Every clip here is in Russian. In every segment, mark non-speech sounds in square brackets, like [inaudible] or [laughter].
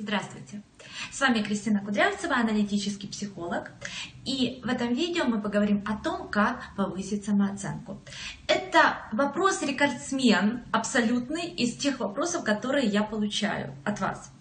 Здравствуйте! С вами Кристина Кудрявцева, аналитический психолог. И в этом видео мы поговорим о том, как повысить самооценку. Это вопрос-рекордсмен абсолютный из тех вопросов, которые я получаю от вас.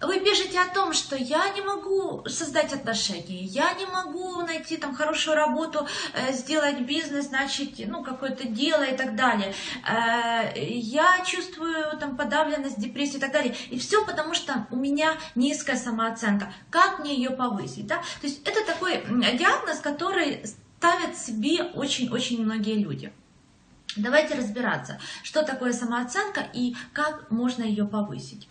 Вы пишете о том, что я не могу создать отношения, я не могу найти там хорошую работу, э, сделать бизнес, значит, ну, какое-то дело и так далее. Э, я чувствую там подавленность, депрессию и так далее. И все потому, что у меня низкая самооценка. Как мне ее повысить? Да? То есть это такой диагноз, который ставят себе очень-очень многие люди. Давайте разбираться, что такое самооценка и как можно ее повысить.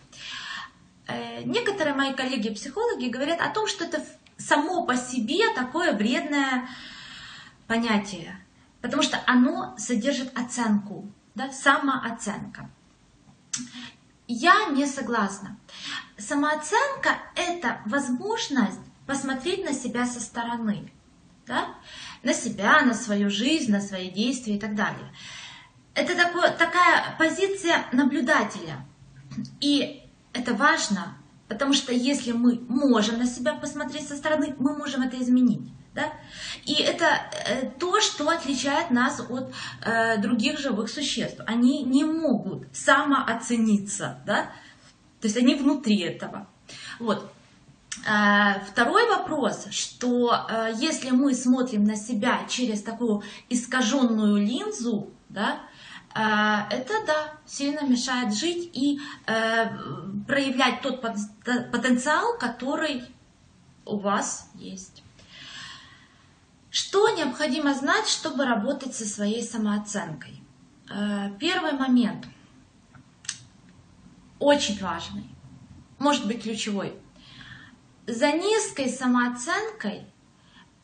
Э, некоторые мои коллеги-психологи говорят о том, что это само по себе такое вредное понятие, потому что оно содержит оценку, да, самооценка. Я не согласна. Самооценка – это возможность посмотреть на себя со стороны, да? на себя, на свою жизнь, на свои действия и так далее. Это такое, такая позиция наблюдателя. И это важно, потому что если мы можем на себя посмотреть со стороны, мы можем это изменить. Да? И это э, то, что отличает нас от э, других живых существ. Они не могут самооцениться, да? то есть они внутри этого. Вот. Э, второй вопрос, что э, если мы смотрим на себя через такую искаженную линзу, да, это, да, сильно мешает жить и э, проявлять тот потенциал, который у вас есть. Что необходимо знать, чтобы работать со своей самооценкой? Э, первый момент, очень важный, может быть ключевой. За низкой самооценкой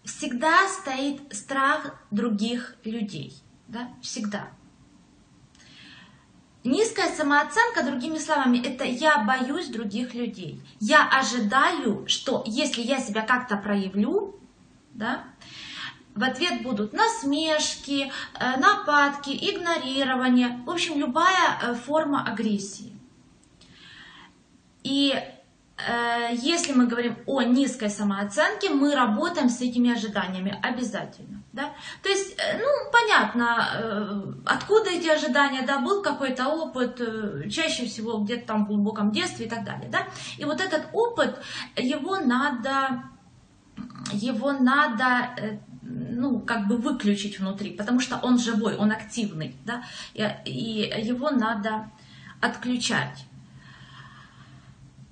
всегда стоит страх других людей. Да? Всегда. Низкая самооценка, другими словами, это я боюсь других людей. Я ожидаю, что если я себя как-то проявлю, да, в ответ будут насмешки, э, нападки, игнорирование, в общем, любая э, форма агрессии. И если мы говорим о низкой самооценке, мы работаем с этими ожиданиями обязательно. Да? То есть, э, ну, понятно, э, откуда эти ожидания, да, был какой-то опыт, э, чаще всего где-то там в глубоком детстве и так далее, да. И вот этот опыт, его надо, его надо, ну, как бы выключить внутри, потому что он живой, он активный, да, и его надо отключать.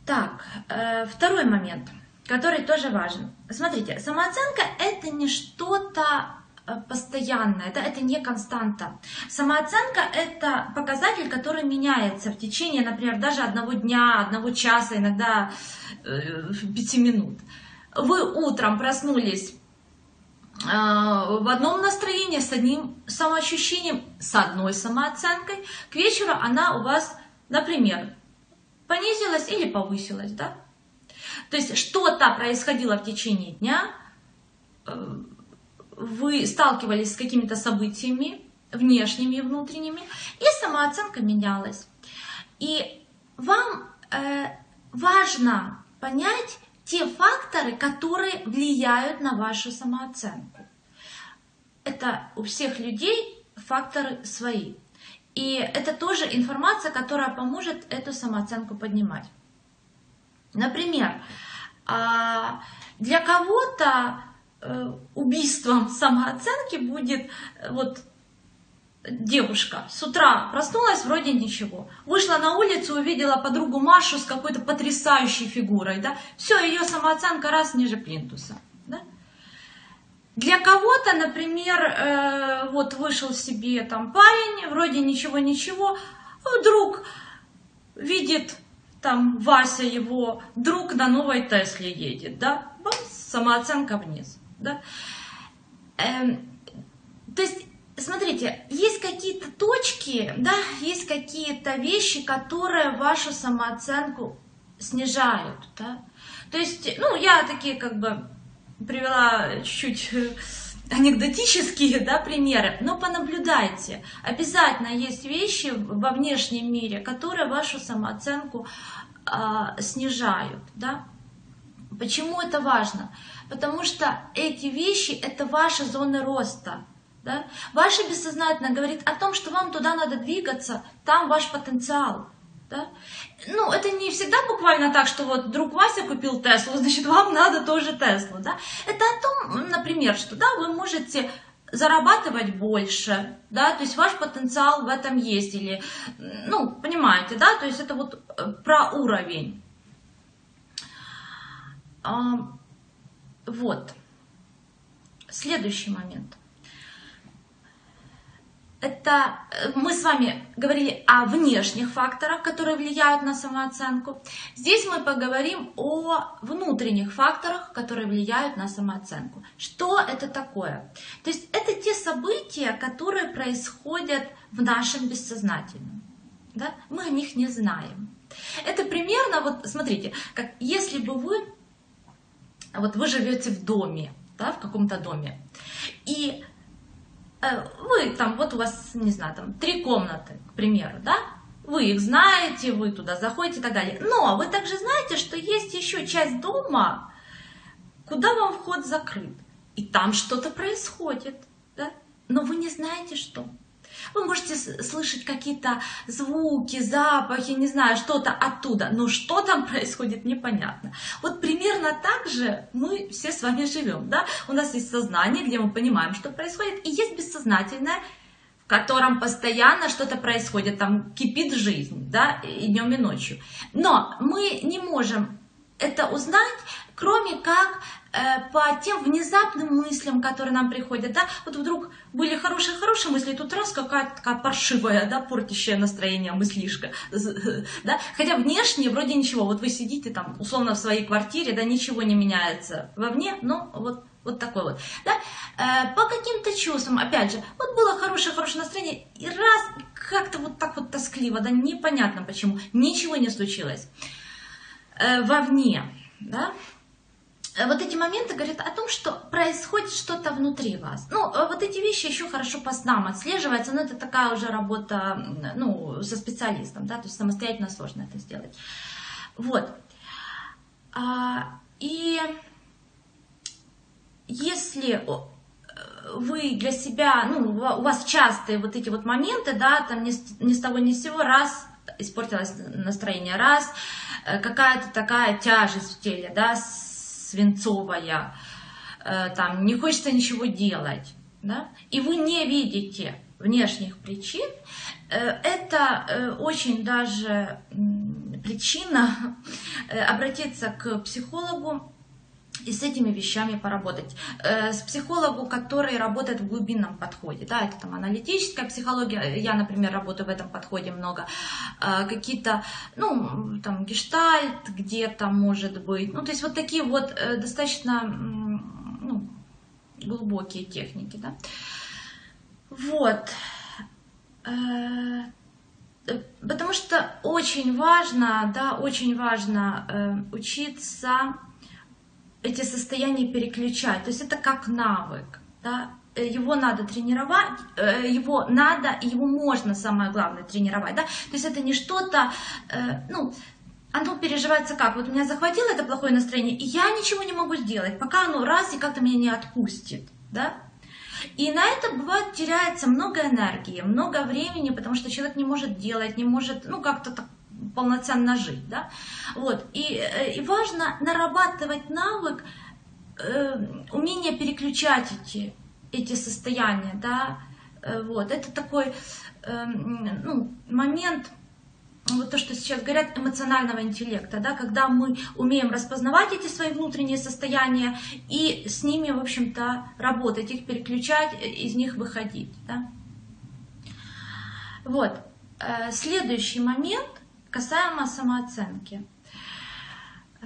Так, второй момент – который тоже важен. Смотрите, самооценка это не что-то э, постоянное, да, это не константа. Самооценка это показатель, который меняется в течение, например, даже одного дня, одного часа, иногда э, пяти минут. Вы утром проснулись э, в одном настроении, с одним самоощущением, с одной самооценкой, к вечеру она у вас, например, понизилась или повысилась, да? То есть что-то происходило в течение дня, э, вы сталкивались с какими-то событиями, внешними и внутренними, и самооценка менялась. И вам э, важно понять те факторы, которые влияют на вашу самооценку. Это у всех людей факторы свои. И это тоже информация, которая поможет эту самооценку поднимать. Например, а, для кого-то э, убийством самооценки будет э, вот девушка с утра проснулась, вроде ничего. Вышла на улицу, увидела подругу Машу с какой-то потрясающей фигурой. Да? Все, ее самооценка раз ниже плинтуса. Для кого-то, например, э, вот вышел себе там парень, вроде ничего-ничего, вдруг видит там Вася его друг на новой Тесле едет, да, Бам, самооценка вниз, да. Эм, то есть, смотрите, есть какие-то точки, да, есть какие-то вещи, которые вашу самооценку снижают, да. То есть, ну, я такие как бы привела чуть-чуть анекдотические да, примеры, но понаблюдайте. Обязательно есть вещи во внешнем мире, которые вашу самооценку э, снижают, да. Почему это важно? Потому что эти вещи – это ваши зоны роста. Да? Ваше бессознательное говорит о том, что вам туда надо двигаться, там ваш потенциал. Да? Ну, это не всегда буквально так, что вот друг Вася купил Теслу, [laughs] значит, вам надо тоже Теслу. Да? Это о том, например, что да, вы можете зарабатывать больше, да, то есть ваш потенциал в этом есть, или, ну, понимаете, да, то есть это вот э, про уровень. Вот. Следующий момент. Это э, мы с вами говорили о внешних факторах, которые влияют на самооценку. Здесь мы поговорим о внутренних факторах, которые влияют на самооценку. Что это такое? То есть это те события, которые происходят в нашем бессознательном. Да? Мы о них не знаем. Это примерно, вот смотрите, как если бы вы вот вы живете в доме, да, в каком-то доме, и вы там, вот у вас, не знаю, там три комнаты, к примеру, да, вы их знаете, вы туда заходите и так далее. Но вы также знаете, что есть еще часть дома, куда вам вход закрыт. И там что-то происходит, да? но вы не знаете, что. Вы можете слышать какие-то звуки, запахи, не знаю, что-то оттуда, но что там [laughs] происходит, непонятно. Вот примерно так же мы все с вами живем, да? У нас есть сознание, где мы понимаем, что происходит, и есть бессознательное, в котором постоянно что-то происходит, там кипит жизнь, да, и днем, и ночью. Но мы не можем это узнать, кроме как по тем внезапным мыслям, которые нам приходят, да, вот вдруг были хорошие-хорошие мысли, тут раз какая-то такая паршивая, да, портящая настроение мыслишка, [laughs] да, хотя внешне вроде ничего, вот вы сидите там, условно, в своей квартире, да, ничего не меняется вовне, но вот вот такой вот, да, э, по каким-то чувствам, опять же, вот было хорошее-хорошее настроение, и раз, как-то вот так вот тоскливо, да, непонятно почему, ничего не случилось. Э, вовне, да, Э, вот эти моменты говорят о том, что происходит что-то внутри вас. Ну, э, вот эти вещи еще хорошо по снам отслеживаются, но это такая уже работа, ну, со специалистом, да, то есть самостоятельно сложно это сделать. Вот. А, и если э, вы для себя, ну, у вас частые вот эти вот моменты, да, там ни с, ни с того ни с сего, раз испортилось настроение, раз какая-то такая тяжесть в теле, да, свинцовая, э, там не хочется ничего делать, да, и вы не видите внешних причин, э, это э, очень даже причина обратиться к психологу и с этими вещами поработать. С психологом, который работает в глубинном подходе, да, это там аналитическая психология, я, например, работаю в этом подходе много, какие-то, ну, там, гештальт где-то может быть, ну, то есть вот такие вот э, достаточно, ну, глубокие техники, да. Вот. Э, потому что очень важно, да, очень важно э, учиться эти состояния переключать. То есть это как навык. Да? Его надо тренировать, э, его надо, его можно, самое главное, тренировать. Да? То есть это не что-то, э, ну, оно переживается как? Вот меня захватило это плохое настроение, и я ничего не могу сделать, пока оно раз и как-то меня не отпустит. Да? И на это бывает теряется много энергии, много времени, потому что человек не может делать, не может, ну, как-то так полноценно жить, да, вот, и, э, и важно нарабатывать навык, э, умение переключать эти, эти состояния, да, э, вот, это такой, э, ну, момент, вот то, что сейчас говорят, эмоционального интеллекта, да, когда мы умеем распознавать эти свои внутренние состояния и с ними, в общем-то, работать, их переключать, э, из них выходить, да. Вот. Э, следующий момент – Касаемо самооценки. Э,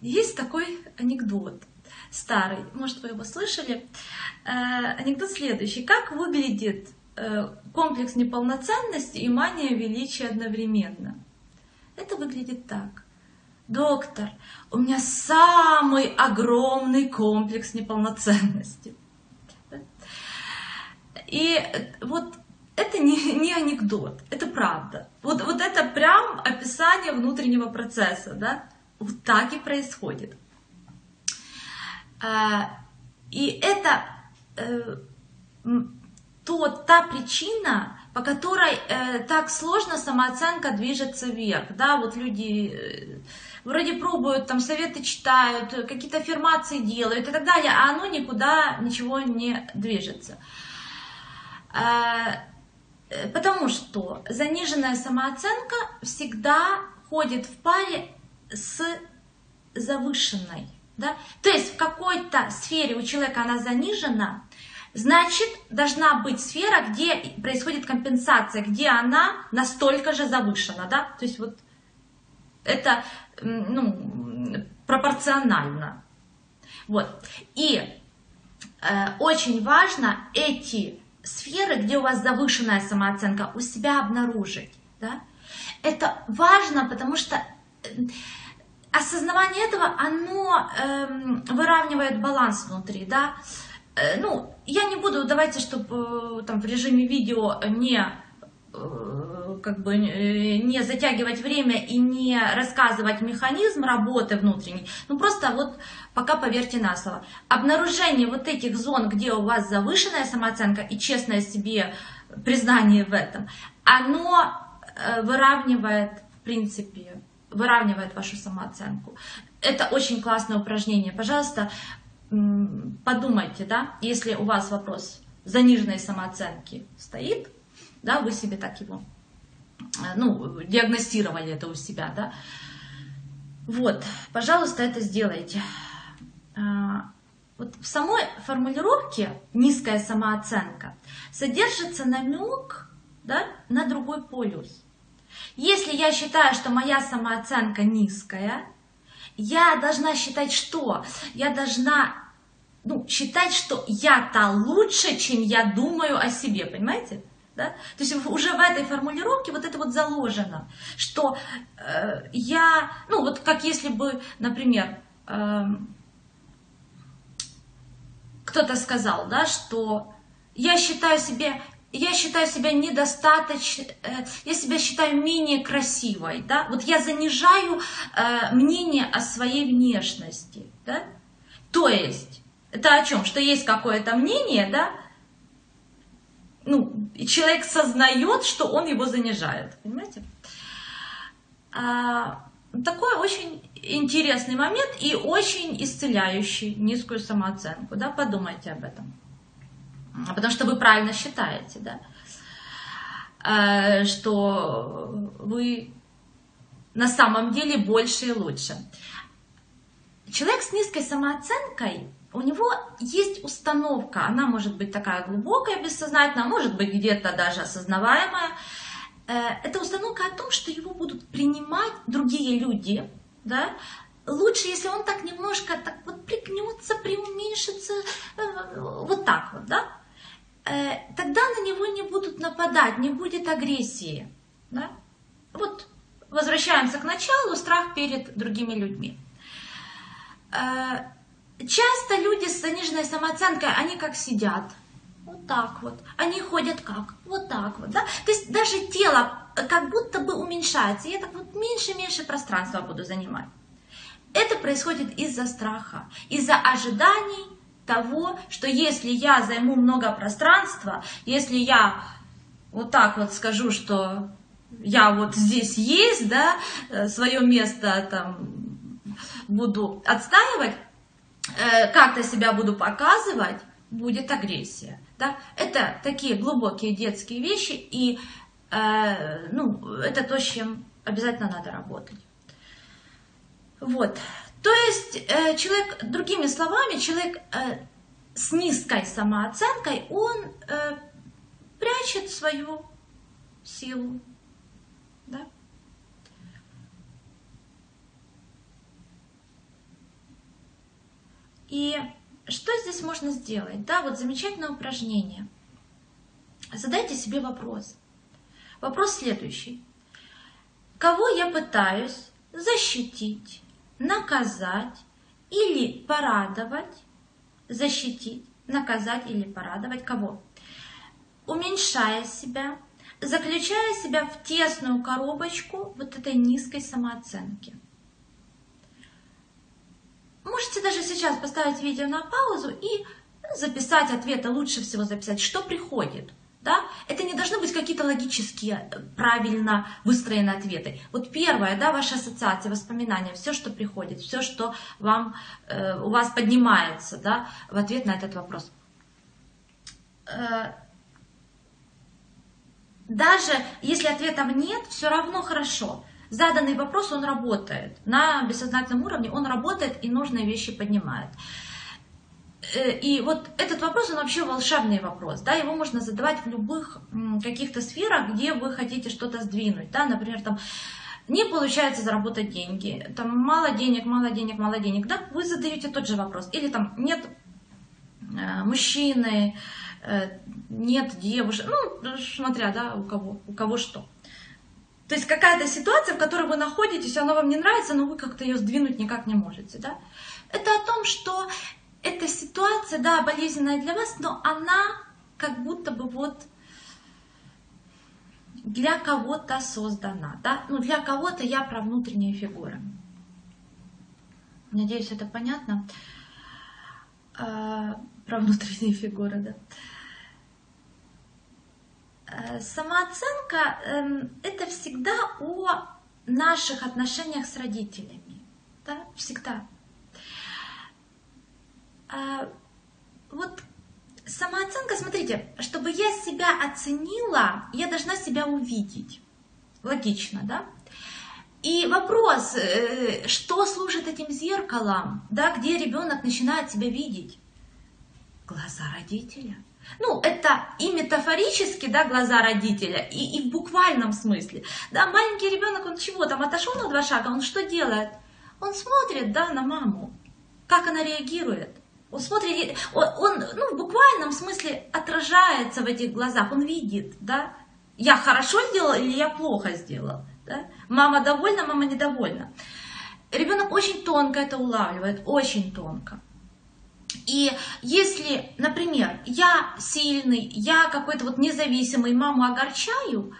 есть такой анекдот старый, может вы его слышали. Э, анекдот следующий. Как выглядит э, комплекс неполноценности и мания величия одновременно? Это выглядит так. Доктор, у меня самый огромный комплекс неполноценности. И вот это не, не анекдот, это правда. Вот, вот это прям описание внутреннего процесса, да? Вот так и происходит. А, и это э, то, та причина, по которой э, так сложно самооценка движется вверх. Да, вот люди э, вроде пробуют, там советы читают, какие-то аффирмации делают и так далее, а оно никуда ничего не движется. Э, потому что заниженная самооценка всегда ходит в паре с завышенной. Да? То есть в какой-то сфере у человека она занижена, значит должна быть сфера, где происходит компенсация, где она настолько же завышена. Да? То есть вот это ну, пропорционально. Вот. И э, очень важно эти сферы, где у вас завышенная самооценка, у себя обнаружить. Да? Это важно, потому что э, осознавание этого, оно эм, выравнивает баланс внутри, да. Э, ну, я не буду, давайте, чтобы э, там в режиме видео не э, как бы э, не затягивать время и не рассказывать механизм работы внутренней, ну просто вот пока поверьте на слово. Обнаружение вот этих зон, где у вас завышенная самооценка и честное себе признание в этом, оно э, выравнивает, в принципе, выравнивает вашу самооценку. Это очень классное упражнение. Пожалуйста, подумайте, да, если у вас вопрос заниженной самооценки стоит, да, вы себе так его, ну, диагностировали это у себя, да, вот, пожалуйста, это сделайте. А, вот в самой формулировке низкая самооценка содержится намек да, на другой полюс. Если я считаю, что моя самооценка низкая, я должна считать что? Я должна ну, считать, что я-то лучше, чем я думаю о себе, понимаете? Да? То есть уже в этой формулировке вот это вот заложено, что э, я, ну вот как если бы, например, э, кто-то сказал, да, что я считаю себя, я считаю себя недостаточно, э, я себя считаю менее красивой, да, вот я занижаю э, мнение о своей внешности, да, то есть это о чем, что есть какое-то мнение, да, ну, и человек сознает, что он его занижает, понимаете? А, такой очень интересный момент и очень исцеляющий низкую самооценку, да, подумайте об этом. Потому что вы правильно считаете, да, э, что вы на самом деле больше и лучше. Человек с низкой самооценкой, у него есть установка, она может быть такая глубокая, бессознательная, может быть где-то даже осознаваемая, Э, это установка о том, что его будут принимать другие люди, да, лучше, если он так немножко так вот пригнется, преуменьшится, э, вот так вот, да, э, тогда на него не будут нападать, не будет агрессии, да. Вот возвращаемся к началу, страх перед другими людьми. Часто люди с заниженной самооценкой, они как сидят, вот так вот. Они ходят как? Вот так вот, да? То есть даже тело как будто бы уменьшается. Я так вот меньше-меньше пространства буду занимать. Это происходит из-за страха, из-за ожиданий того, что если я займу много пространства, если я вот так вот скажу, что я вот здесь есть, да, э, свое место там буду отстаивать, э, как-то себя буду показывать, будет агрессия. Да? Это такие глубокие детские вещи, и э, ну, это то, с чем обязательно надо работать. Вот. То есть э, человек, другими словами, человек э, с низкой самооценкой, он э, прячет свою силу. Да? И что здесь можно сделать? Да, вот замечательное упражнение. Задайте себе вопрос. Вопрос следующий. Кого я пытаюсь защитить, наказать или порадовать? Защитить, наказать или порадовать кого? уменьшая себя, заключая себя в тесную коробочку вот этой низкой самооценки. Можете даже сейчас поставить видео на паузу и записать ответы, лучше всего записать, что приходит. Да? Это не должны быть какие-то логические, правильно выстроенные ответы. Вот первое, да, ваша ассоциация, воспоминания, все, что приходит, все, что вам, э, у вас поднимается да, в ответ на этот вопрос. Э, даже если ответов нет, все равно хорошо. Заданный вопрос, он работает. На бессознательном уровне он работает и нужные вещи поднимает. Э, и вот этот вопрос, он вообще волшебный вопрос, да, его можно задавать в любых каких-то сферах, где вы хотите что-то сдвинуть, да, например, там, не получается заработать деньги, там, мало денег, мало денег, мало денег, да, вы задаете тот же вопрос, или там, нет э, мужчины, э, нет девушек, ну, смотря, да, у кого, у кого что. То есть какая-то ситуация, в которой вы находитесь, она вам не нравится, но вы как-то ее сдвинуть никак не можете, да. Это о том, что эта ситуация, да, болезненная для вас, но она как будто бы вот для кого-то создана, да, ну для кого-то я про внутренние фигуры. Надеюсь, это понятно. А, про внутренние фигуры, да. А, самооценка э, это всегда о наших отношениях с родителями, да, всегда. А, вот самооценка, смотрите, чтобы я себя оценила, я должна себя увидеть. Логично, да? И вопрос, э, что служит этим зеркалом, да, где ребенок начинает себя видеть? Глаза родителя. Ну, это и метафорически, да, глаза родителя, и, и в буквальном смысле. Да, маленький ребенок, он чего там, отошел на два шага, он что делает? Он смотрит, да, на маму, как она реагирует. Он смотрит, он, он ну, в буквальном смысле отражается в этих глазах, он видит, да, я хорошо сделал или я плохо сделал, да? мама довольна, мама недовольна. Ребенок очень тонко это улавливает, очень тонко. И если, например, я сильный, я какой-то вот независимый, маму огорчаю,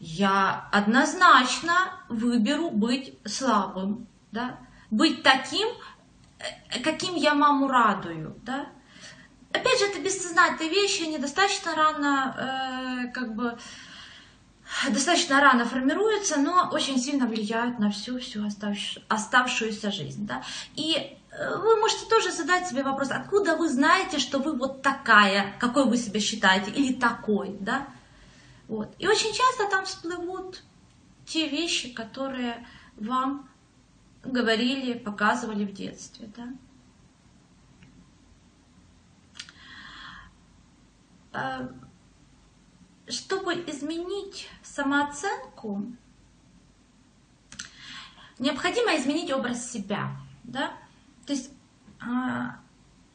я однозначно выберу быть слабым, да? быть таким, Э, каким я маму радую, да. Опять же, это бессознательные вещи, они достаточно рано, э, как бы, достаточно рано формируются, но очень сильно влияют на всю, всю оставшуюся жизнь, да. И вы можете тоже задать себе вопрос, откуда вы знаете, что вы вот такая, какой вы себя считаете, или такой, да? Вот. И очень часто там всплывут те вещи, которые вам говорили, показывали в детстве. Да? А, чтобы изменить самооценку, необходимо изменить образ себя. Да? То есть, а,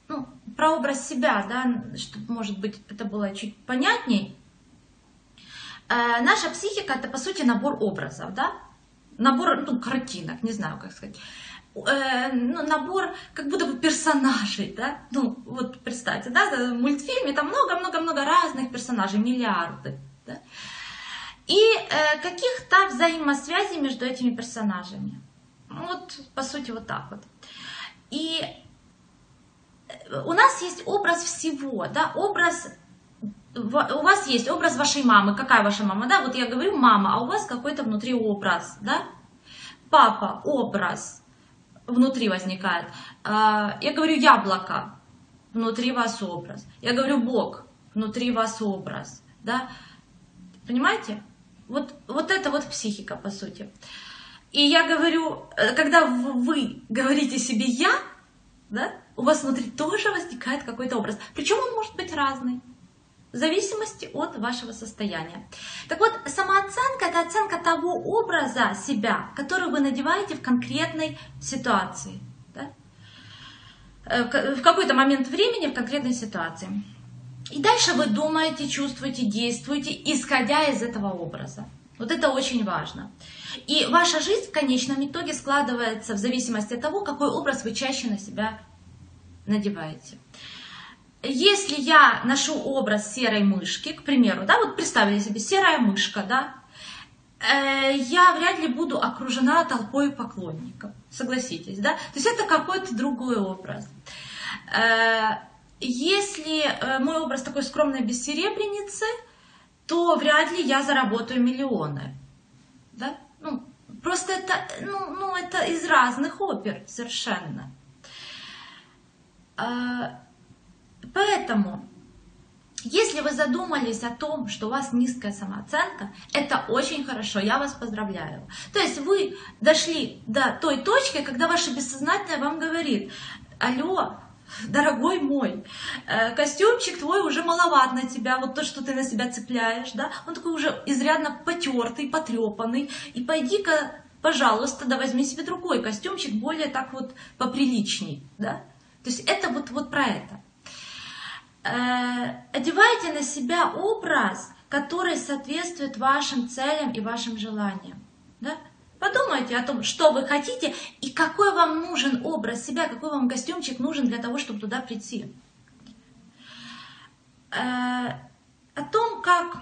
ну, про образ себя, да, чтобы, может быть, это было чуть понятней. А, наша психика это, по сути, набор образов, да? набор, ну, картинок, не знаю, как сказать, э, ну, набор как будто бы персонажей, да, ну, вот представьте, да, в мультфильме там много-много-много разных персонажей, миллиарды, да, и э, каких-то взаимосвязей между этими персонажами. Вот, по сути, вот так вот. И э, у нас есть образ всего, да, образ у вас есть образ вашей мамы. Какая ваша мама? Да, вот я говорю мама, а у вас какой-то внутри образ, да? Папа, образ внутри возникает. А, я говорю яблоко, внутри вас образ. Я говорю Бог, внутри вас образ, да? Понимаете? Вот, вот это вот психика, по сути. И я говорю, э, когда вы говорите себе «я», да, у вас внутри тоже возникает какой-то образ. Причем он может быть разный в зависимости от вашего состояния. Так вот, самооценка – это оценка того образа себя, который вы надеваете в конкретной ситуации. Да? Э, в какой-то момент времени в конкретной ситуации. И дальше вы думаете, чувствуете, действуете, исходя из этого образа. Вот это очень важно. И ваша жизнь в конечном итоге складывается в зависимости от того, какой образ вы чаще на себя надеваете. если я ношу образ серой мышки, к примеру, да, вот представили себе серая мышка, да, э, я вряд ли буду окружена толпой поклонников, согласитесь, да? То есть это какой-то другой образ. Э, если э, мой образ такой скромной бессеребреницы, то вряд ли я заработаю миллионы, да? Ну, просто это, ну, ну, это из разных опер совершенно. Поэтому если вы задумались о том, что у вас низкая самооценка, это очень хорошо, я вас поздравляю. То есть вы дошли до той точки, когда ваше бессознательное вам говорит, алло, [laughs] дорогой мой, э, костюмчик твой уже маловат на тебя, вот то, что ты на себя цепляешь, да, он такой уже изрядно потертый, потрепанный, и пойди-ка, пожалуйста, да возьми себе другой костюмчик, более так вот поприличней, да. То есть это вот, вот про это. Э, одевайте на себя образ, который соответствует вашим целям и вашим желаниям. Да? Подумайте о том, что вы хотите и какой вам нужен образ себя, какой вам костюмчик нужен для того, чтобы туда прийти. Э, о том, как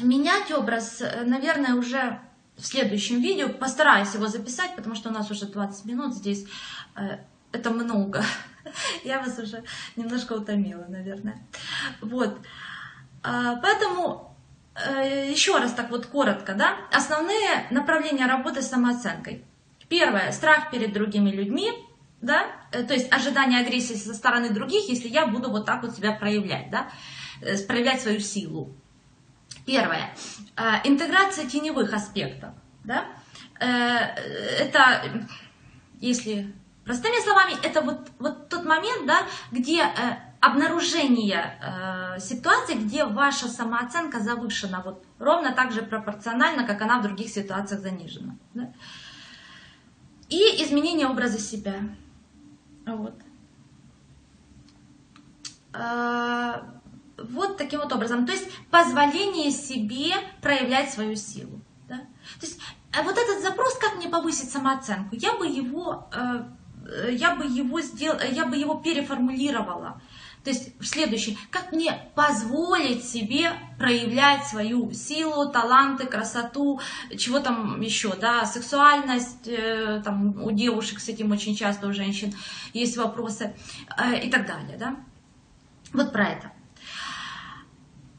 менять образ, наверное, уже в следующем видео. Постараюсь его записать, потому что у нас уже 20 минут здесь. Э, это много. [laughs] Я вас уже немножко утомила, наверное. Вот. Поэтому э, еще раз так вот коротко, да, основные направления работы с самооценкой. Первое, страх перед другими людьми, да, э, то есть ожидание агрессии со стороны других, если я буду вот так вот себя проявлять, да, э, проявлять свою силу. Первое, интеграция теневых аспектов, да, это, если Простыми словами, это вот, вот тот момент, да, где э, обнаружение э, ситуации, где ваша самооценка завышена, вот ровно так же пропорционально, как она в других ситуациях занижена. Да? И изменение образа себя. Вот. Э, вот таким вот образом. То есть позволение себе проявлять свою силу. Да? То есть э, вот этот запрос, как мне повысить самооценку, я бы его э, Э, я бы его сделала, я бы его переформулировала. То есть следующий, как мне позволить себе проявлять свою силу, таланты, красоту, чего там еще, да, сексуальность, э, там у девушек с этим очень часто, у женщин есть вопросы э, и так далее, да. Вот про это.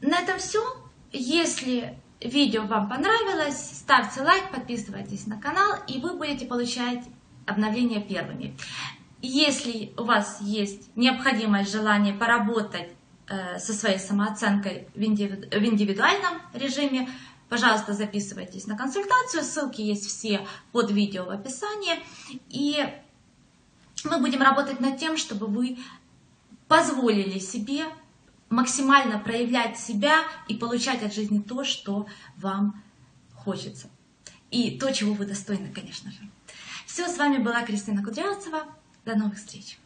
На этом все. Если видео вам понравилось, ставьте лайк, подписывайтесь на канал, и вы будете получать обновления первыми. Если у вас есть необходимое желание поработать э, со своей самооценкой в индивидуальном режиме, пожалуйста, записывайтесь на консультацию. Ссылки есть все под видео в описании. И мы будем работать над тем, чтобы вы позволили себе максимально проявлять себя и получать от жизни то, что вам хочется. И то, чего вы достойны, конечно же. Все, с вами была Кристина Кудрявцева. До новых встреч!